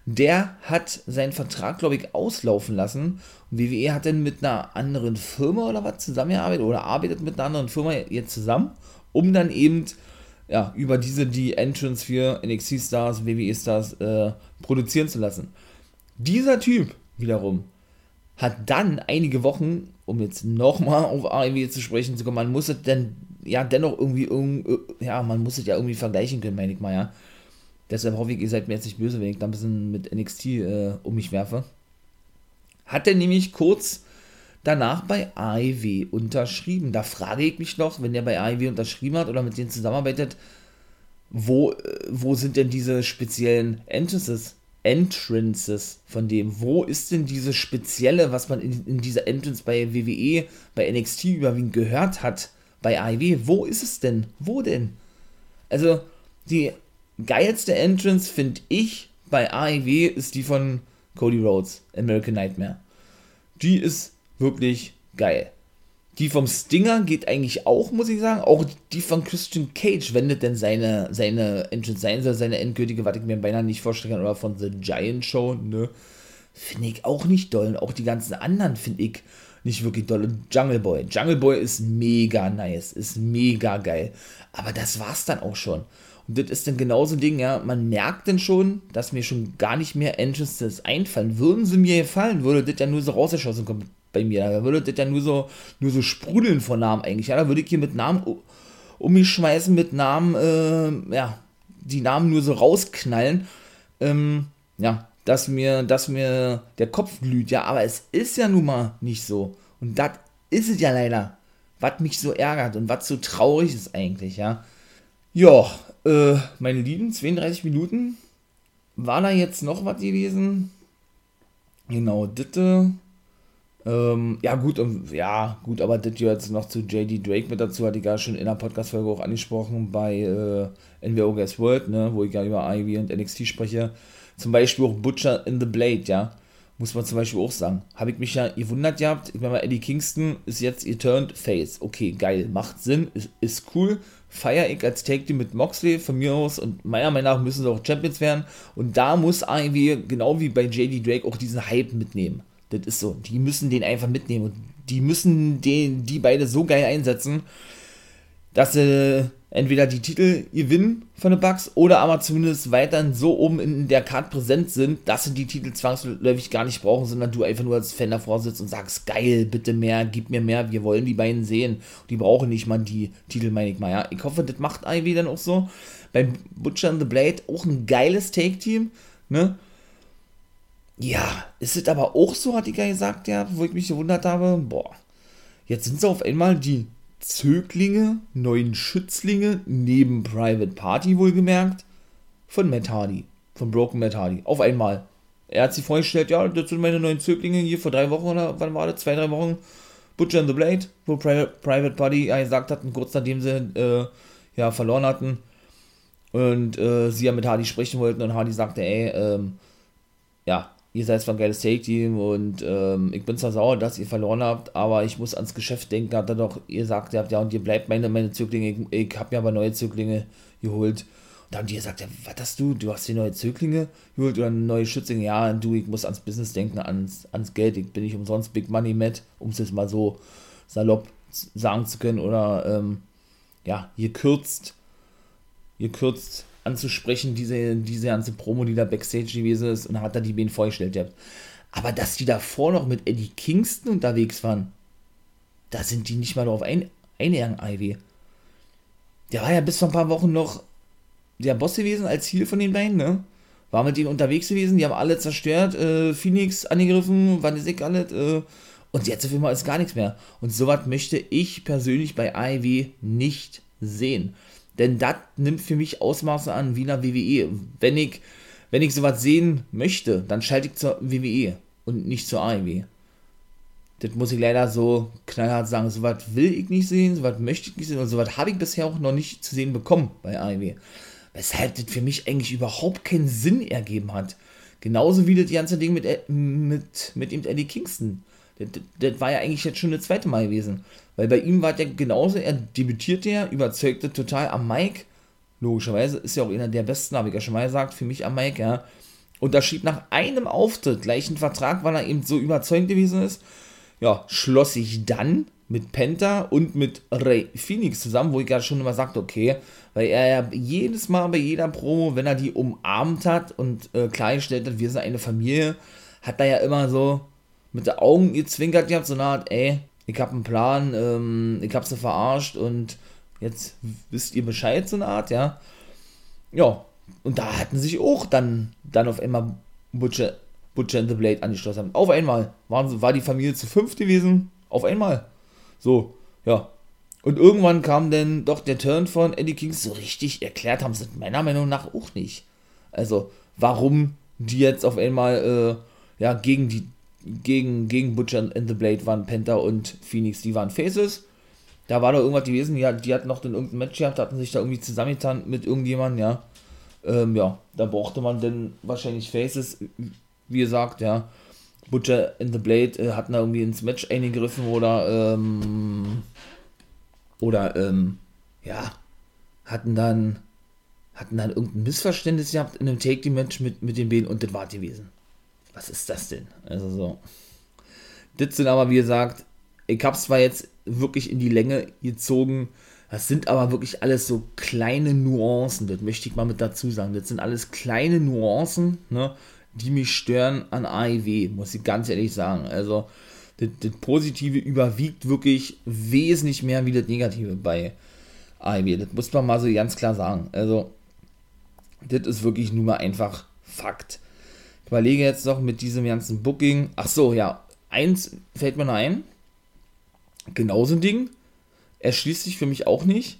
Der hat seinen Vertrag, glaube ich, auslaufen lassen. Und WWE hat dann mit einer anderen Firma oder was zusammengearbeitet oder arbeitet mit einer anderen Firma jetzt zusammen, um dann eben ja, über diese die Entrance für NXT Stars, WWE Stars äh, produzieren zu lassen. Dieser Typ wiederum hat dann einige Wochen, um jetzt nochmal auf AEW zu sprechen zu kommen, man muss es dann ja dennoch irgendwie, ja, man muss es ja irgendwie vergleichen können, meine ich mal, ja. Deshalb hoffe ich, ihr seid mir jetzt nicht böse, wenn ich da ein bisschen mit NXT äh, um mich werfe. Hat er nämlich kurz danach bei AEW unterschrieben. Da frage ich mich noch, wenn der bei AEW unterschrieben hat oder mit denen zusammenarbeitet, wo, äh, wo sind denn diese speziellen Entrances? Entrances von dem. Wo ist denn diese spezielle, was man in, in dieser Entrance bei WWE, bei NXT überwiegend gehört hat, bei AEW? Wo ist es denn? Wo denn? Also, die geilste Entrance, finde ich, bei AEW ist die von Cody Rhodes, American Nightmare. Die ist wirklich geil. Die vom Stinger geht eigentlich auch, muss ich sagen. Auch die von Christian Cage, wendet denn seine, seine Entrance seine endgültige, was ich mir beinahe nicht vorstellen kann, oder von The Giant Show, ne? Finde ich auch nicht doll. Und auch die ganzen anderen finde ich nicht wirklich doll. Und Jungle Boy. Jungle Boy ist mega nice, ist mega geil. Aber das war's dann auch schon. Und das ist dann genauso ein Ding, ja, man merkt dann schon, dass mir schon gar nicht mehr Entrances einfallen. Würden sie mir gefallen, würde das ja nur so rausgeschossen kommen bei mir. Da würde das ja nur so, nur so sprudeln von Namen eigentlich. Ja, da würde ich hier mit Namen um mich schmeißen, mit Namen, äh, ja, die Namen nur so rausknallen. Ähm, ja, dass mir, dass mir der Kopf glüht, ja, aber es ist ja nun mal nicht so. Und das ist es ja leider, was mich so ärgert und was so traurig ist eigentlich, ja. Ja, äh, meine Lieben, 32 Minuten. War da jetzt noch was gewesen? Genau, ditte. Ähm, ja, gut, und, ja, gut, aber das jetzt noch zu JD Drake mit dazu, hatte ich ja schon in der Podcast-Folge auch angesprochen bei äh, NWO Guess World, ne, wo ich ja über Ivy und NXT spreche. Zum Beispiel auch Butcher in the Blade, ja. Muss man zum Beispiel auch sagen. Habe ich mich ja gewundert gehabt. Ich meine mal, Eddie Kingston ist jetzt Eterned Face. Okay, geil, macht Sinn, ist, ist cool. Feier ich als Take Team mit Moxley von mir aus und meiner Meinung nach müssen sie auch Champions werden. Und da muss AEW, genau wie bei JD Drake, auch diesen Hype mitnehmen. Das ist so. Die müssen den einfach mitnehmen. Und die müssen den, die beide so geil einsetzen, dass sie entweder die Titel gewinnen von den Bucks oder aber zumindest weiterhin so oben in der Card präsent sind, dass sie die Titel zwangsläufig gar nicht brauchen, sondern du einfach nur als Fan davor sitzt und sagst, geil, bitte mehr, gib mir mehr, wir wollen die beiden sehen. Die brauchen nicht mal die Titel, meine ich mal, ja. Ich hoffe, das macht Ivy dann auch so. Beim Butcher and the Blade auch ein geiles Take-Team, ne? Ja, ist es aber auch so, hat die gesagt, ja, wo ich mich gewundert habe, boah, jetzt sind sie auf einmal die Zöglinge, neuen Schützlinge, neben Private Party wohlgemerkt, von Matt Hardy, von Broken Matt Hardy, auf einmal. Er hat sich vorgestellt, ja, das sind meine neuen Zöglinge hier vor drei Wochen oder wann war das? Zwei, drei Wochen. Butcher and the Blade, wo Private, Private Party ja, gesagt hatten, kurz nachdem sie äh, ja, verloren hatten und äh, sie ja mit Hardy sprechen wollten und Hardy sagte, ey, ähm, ja, ihr seid zwar ein geiles Take-Team und ähm, ich bin zwar sauer, dass ihr verloren habt, aber ich muss ans Geschäft denken, hat er doch, ihr sagt, ihr habt ja und ihr bleibt meine, meine Zöglinge, ich, ich habe mir aber neue Zöglinge geholt. Und dann haben die gesagt, was hast du? Du hast dir neue Zöglinge geholt oder neue Schützlinge? Ja, du, ich muss ans Business denken, ans, ans Geld. Ich bin nicht umsonst Big Money Matt, um es jetzt mal so salopp sagen zu können oder ähm, ja, gekürzt, gekürzt anzusprechen, diese, diese ganze Promo, die da Backstage gewesen ist, und hat da die beiden vorgestellt gehabt. Aber dass die davor noch mit Eddie Kingston unterwegs waren, da sind die nicht mal darauf ein, eingegangen, Ivy. Der war ja bis vor ein paar Wochen noch der Boss gewesen als Ziel von den beiden, ne? War mit denen unterwegs gewesen, die haben alle zerstört, äh, Phoenix angegriffen, Vandesik alles, äh, und jetzt auf einmal ist gar nichts mehr. Und sowas möchte ich persönlich bei AEW nicht sehen. Denn das nimmt für mich Ausmaße an wie einer WWE. Wenn ich, wenn ich sowas sehen möchte, dann schalte ich zur WWE und nicht zur AEW. Das muss ich leider so knallhart sagen. Sowas will ich nicht sehen, sowas möchte ich nicht sehen und sowas habe ich bisher auch noch nicht zu sehen bekommen bei AEW. Weshalb das für mich eigentlich überhaupt keinen Sinn ergeben hat. Genauso wie das ganze Ding mit, äh, mit, mit Eddie Kingston. Das, war ja eigentlich jetzt schon das zweite Mal gewesen. Weil bei ihm war der genauso, er debütierte ja, überzeugte total am Mike. Logischerweise ist ja auch einer der besten, habe ich ja schon mal gesagt, für mich am Mike, ja. Und da schrieb nach einem Auftritt gleich einen Vertrag, weil er eben so überzeugend gewesen ist. Ja, schloss sich dann mit Penta und mit Ray Phoenix zusammen, wo ich ja schon immer sagte, okay, weil er ja jedes Mal bei jeder Promo, wenn er die umarmt hat und äh, klargestellt hat, wir sind eine Familie, hat er ja immer so mit den Augen gezwinkert gehabt, so eine Art, ey, ich hab einen Plan, ähm, ich hab sie verarscht und jetzt wisst ihr Bescheid, so eine Art, ja. Ja, und da hatten sich auch dann, dann auf einmal Butcher, Butcher and the Blade angeschlossen. Auf einmal waren, war die Familie zu fünf gewesen, auf einmal. So, ja. Und irgendwann kam dann doch der Turn von Eddie Kings so richtig erklärt haben sie meiner Meinung nach auch nicht. Also, warum die jetzt auf einmal äh, ja, gegen die gegen, gegen Butcher and the Blade waren Penta und Phoenix, die waren Faces. Da war doch irgendwas gewesen, die, die hatten noch irgendein Match gehabt, hatten sich da irgendwie zusammengetan mit irgendjemandem, ja. Ähm, ja, da brauchte man dann wahrscheinlich Faces, wie gesagt, ja. Butcher and the Blade äh, hatten da irgendwie ins Match eingegriffen oder, ähm, oder, ähm, ja, hatten dann, hatten dann irgendein Missverständnis gehabt in einem Take-Match mit, mit den Beinen und das war gewesen. Was ist das denn? Also so. Das sind aber, wie gesagt, ich hab's zwar jetzt wirklich in die Länge gezogen, das sind aber wirklich alles so kleine Nuancen, das möchte ich mal mit dazu sagen. Das sind alles kleine Nuancen, ne? die mich stören an AIW, muss ich ganz ehrlich sagen. Also, das, das, Positive überwiegt wirklich wesentlich mehr wie das Negative bei AIW. Das muss man mal so ganz klar sagen. Also, das ist wirklich nur mal einfach Fakt. Überlege jetzt noch mit diesem ganzen Booking. Ach so, ja. Eins fällt mir noch ein. Genauso ein Ding. Erschließt sich für mich auch nicht.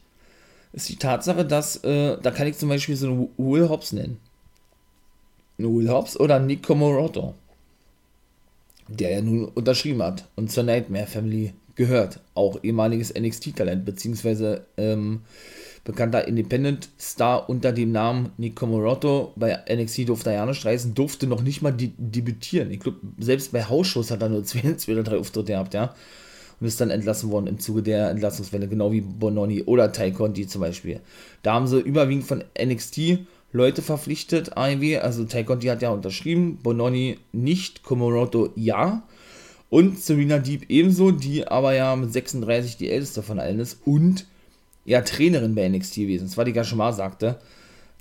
Ist die Tatsache, dass, äh, da kann ich zum Beispiel so einen Will Hobbs nennen. Will Hobbs oder Nico Moroto, der ja nun unterschrieben hat und zur Nightmare Family gehört. Auch ehemaliges NXT-Talent, beziehungsweise ähm, bekannter Independent-Star unter dem Namen Nico Moroto. Bei NXT durfte er ja nicht reisen, durfte noch nicht mal debütieren. Ich glaube, selbst bei Hausshows hat er nur zwei, zwei oder drei Auftritte gehabt, ja. Und ist dann entlassen worden im Zuge der Entlassungswelle, genau wie Bononi oder Tai Conti zum Beispiel. Da haben sie überwiegend von NXT Leute verpflichtet, AEW. Also Tai Conti hat ja unterschrieben, Bononi nicht, Komoroto ja. Und Serena Deep ebenso, die aber ja mit 36 die älteste von allen ist und ja Trainerin bei NXT gewesen. Das war die ja schon mal sagte.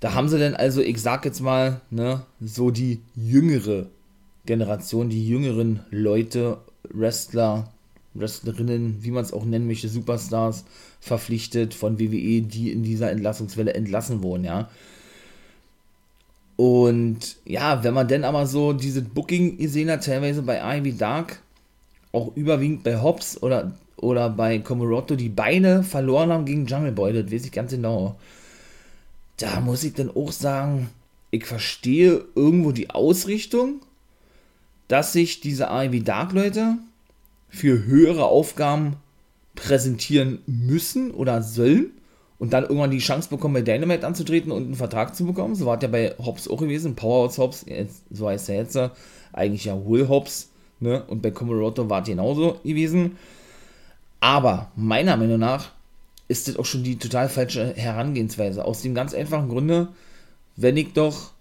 Da haben sie denn also, ich sag jetzt mal, ne, so die jüngere Generation, die jüngeren Leute, Wrestler, Wrestlerinnen, wie man es auch nennen möchte, Superstars verpflichtet von WWE, die in dieser Entlassungswelle entlassen wurden, ja. Und ja, wenn man denn aber so diese Booking gesehen hat, teilweise bei Ivy Dark, auch überwiegend bei Hobbs oder, oder bei Komoroto, die beide verloren haben gegen Jungle Boy, das weiß ich ganz genau. Da muss ich dann auch sagen, ich verstehe irgendwo die Ausrichtung, dass sich diese Ivy Dark Leute für höhere Aufgaben präsentieren müssen oder sollen und dann irgendwann die Chance bekommen, bei Dynamite anzutreten und einen Vertrag zu bekommen. So war es ja bei Hobbs auch gewesen, Powerhouse Hobbs, so heißt er jetzt, eigentlich ja Will Hobbs, ne? Und bei Comoroto war es genauso gewesen. Aber meiner Meinung nach ist das auch schon die total falsche Herangehensweise. Aus dem ganz einfachen Grunde, wenn ich doch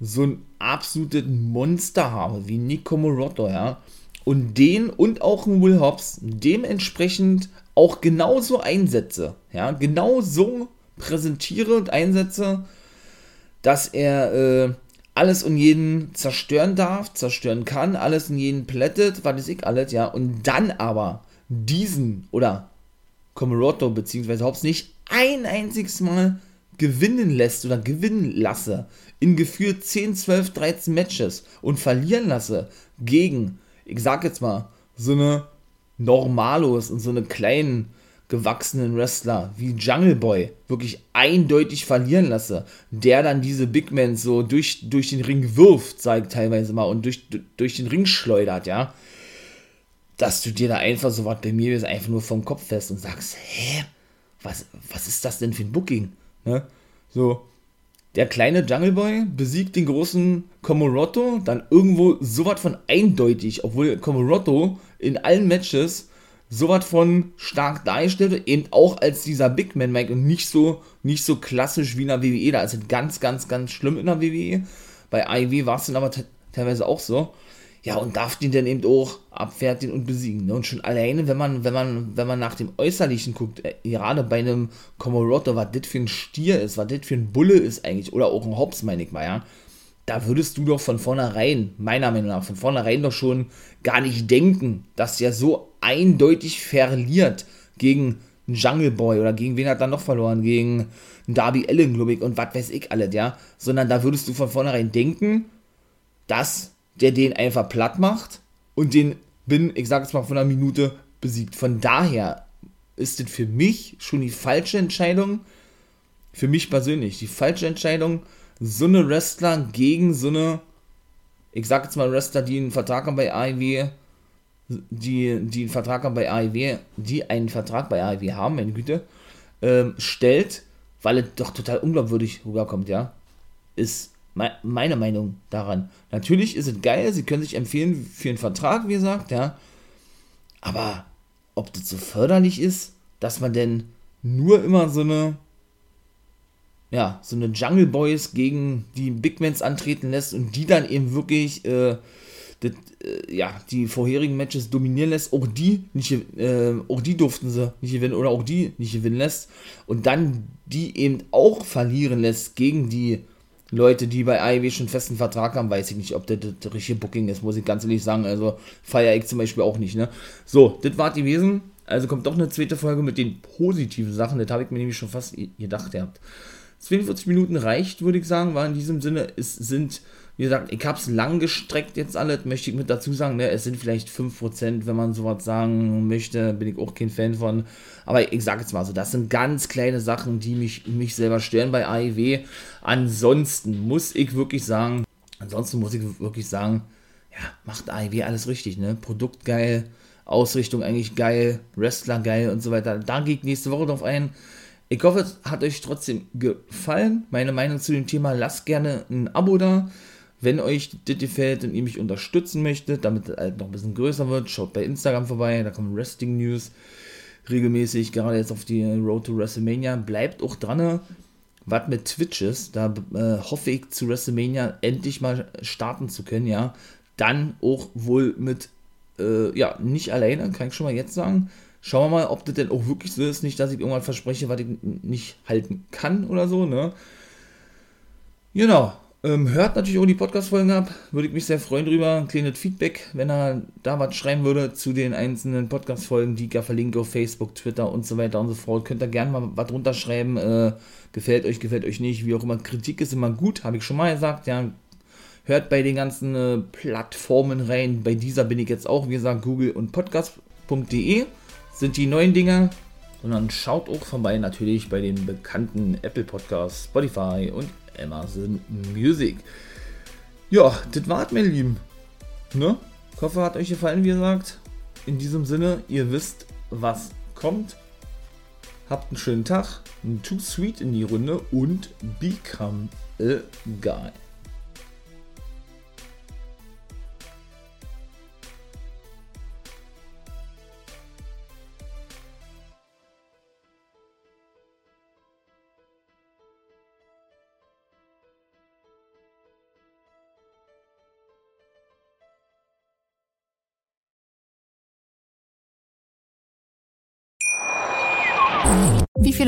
so ein absolutes Monster habe, wie Nick Comoroto, ja, und den und auch einen Will Hobbs dementsprechend auch genauso einsetze, ja, genauso präsentiere und einsetze, dass er äh, alles und jeden zerstören darf, zerstören kann, alles und jeden plättet, was ist ich alles, ja, und dann aber diesen oder Comoroto bzw. Hobbs nicht ein einziges Mal gewinnen lässt oder gewinnen lasse in gefühlt 10, 12, 13 Matches und verlieren lasse gegen, ich sag jetzt mal, so eine Normalos und so eine kleinen gewachsenen Wrestler wie Jungle Boy wirklich eindeutig verlieren lasse, der dann diese Big Men so durch, durch den Ring wirft, sag ich teilweise mal, und durch, durch den Ring schleudert, ja, dass du dir da einfach so was bei mir ist, einfach nur vom Kopf fest und sagst, hä, was, was ist das denn für ein Booking? Ne? So, der kleine Jungle Boy besiegt den großen Komoroto, dann irgendwo sowas von eindeutig, obwohl Komoroto in allen Matches sowas von stark dargestellt, eben auch als dieser Big Man Mike und nicht so, nicht so klassisch wie in der WWE. Da ist es ganz, ganz, ganz schlimm in der WWE. Bei AEW war es dann aber teilweise auch so. Ja, und darf den dann eben auch abfertigen und besiegen. Ne? Und schon alleine, wenn man, wenn man, wenn man nach dem Äußerlichen guckt, äh, gerade bei einem Komoroto, was das für ein Stier ist, was das für ein Bulle ist eigentlich, oder auch ein Hobbs, meine ich mal, ja, da würdest du doch von vornherein, meiner Meinung nach, von vornherein doch schon gar nicht denken, dass der so eindeutig verliert gegen einen Jungle Boy oder gegen wen hat er noch verloren? Gegen einen Darby Allen, glaube ich, und was weiß ich alles, ja. Sondern da würdest du von vornherein denken, dass der den einfach platt macht und den bin, ich sag jetzt mal, von einer Minute besiegt. Von daher ist es für mich schon die falsche Entscheidung, für mich persönlich, die falsche Entscheidung, so eine Wrestler gegen so eine, ich sag jetzt mal Wrestler, die einen Vertrag haben bei AEW, die, die einen Vertrag haben bei AEW, die einen Vertrag bei AEW haben, meine Güte, ähm, stellt, weil es doch total unglaubwürdig rüberkommt, ja, ist meine Meinung daran. Natürlich ist es geil, sie können sich empfehlen für einen Vertrag, wie gesagt, ja. Aber ob das so förderlich ist, dass man denn nur immer so eine, ja, so eine Jungle Boys gegen die Big Mans antreten lässt und die dann eben wirklich, äh, das, äh, ja, die vorherigen Matches dominieren lässt, auch die nicht, äh, auch die durften sie nicht gewinnen oder auch die nicht gewinnen lässt und dann die eben auch verlieren lässt gegen die Leute, die bei AEW schon festen Vertrag haben, weiß ich nicht, ob das das richtige Booking ist, muss ich ganz ehrlich sagen. Also feiere ich zum Beispiel auch nicht, ne? So, das war die Wesen. Also kommt doch eine zweite Folge mit den positiven Sachen. Das habe ich mir nämlich schon fast gedacht gehabt. 42 Minuten reicht, würde ich sagen, war in diesem Sinne, es sind wie gesagt, ich habe es lang gestreckt jetzt alles, möchte ich mit dazu sagen, ne, es sind vielleicht 5%, wenn man sowas sagen möchte, bin ich auch kein Fan von. Aber ich sage jetzt mal so, das sind ganz kleine Sachen, die mich, mich selber stören bei AEW. Ansonsten muss ich wirklich sagen, ansonsten muss ich wirklich sagen, ja, macht AEW alles richtig, ne? Produkt geil, Ausrichtung eigentlich geil, Wrestler geil und so weiter. Da geht nächste Woche drauf ein. Ich hoffe, es hat euch trotzdem gefallen. Meine Meinung zu dem Thema, lasst gerne ein Abo da. Wenn euch das gefällt und ihr mich unterstützen möchtet, damit es halt noch ein bisschen größer wird, schaut bei Instagram vorbei, da kommen Wrestling News regelmäßig, gerade jetzt auf die Road to WrestleMania. Bleibt auch dran, was mit Twitch ist. Da äh, hoffe ich zu WrestleMania endlich mal starten zu können, ja. Dann auch wohl mit, äh, ja, nicht alleine, kann ich schon mal jetzt sagen. Schauen wir mal, ob das denn auch wirklich so ist. Nicht, dass ich irgendwann verspreche, was ich nicht halten kann oder so, ne? Genau. Ähm, hört natürlich auch die Podcast-Folgen ab. Würde ich mich sehr freuen drüber. Ein kleines Feedback, wenn er da was schreiben würde zu den einzelnen Podcast-Folgen, die ich ja verlinke auf Facebook, Twitter und so weiter und so fort. Könnt ihr gerne mal was drunter schreiben. Äh, gefällt euch, gefällt euch nicht, wie auch immer. Kritik ist immer gut, habe ich schon mal gesagt. Ja, hört bei den ganzen äh, Plattformen rein. Bei dieser bin ich jetzt auch, wie gesagt, Google und Podcast.de sind die neuen Dinger. Und dann schaut auch vorbei natürlich bei den bekannten Apple Podcasts, Spotify und Amazon Music. Ja, das war's, meine Lieben. Ne? Hoffe, hat euch gefallen, wie gesagt. In diesem Sinne, ihr wisst, was kommt. Habt einen schönen Tag, ein Too Sweet in die Runde und become a guy.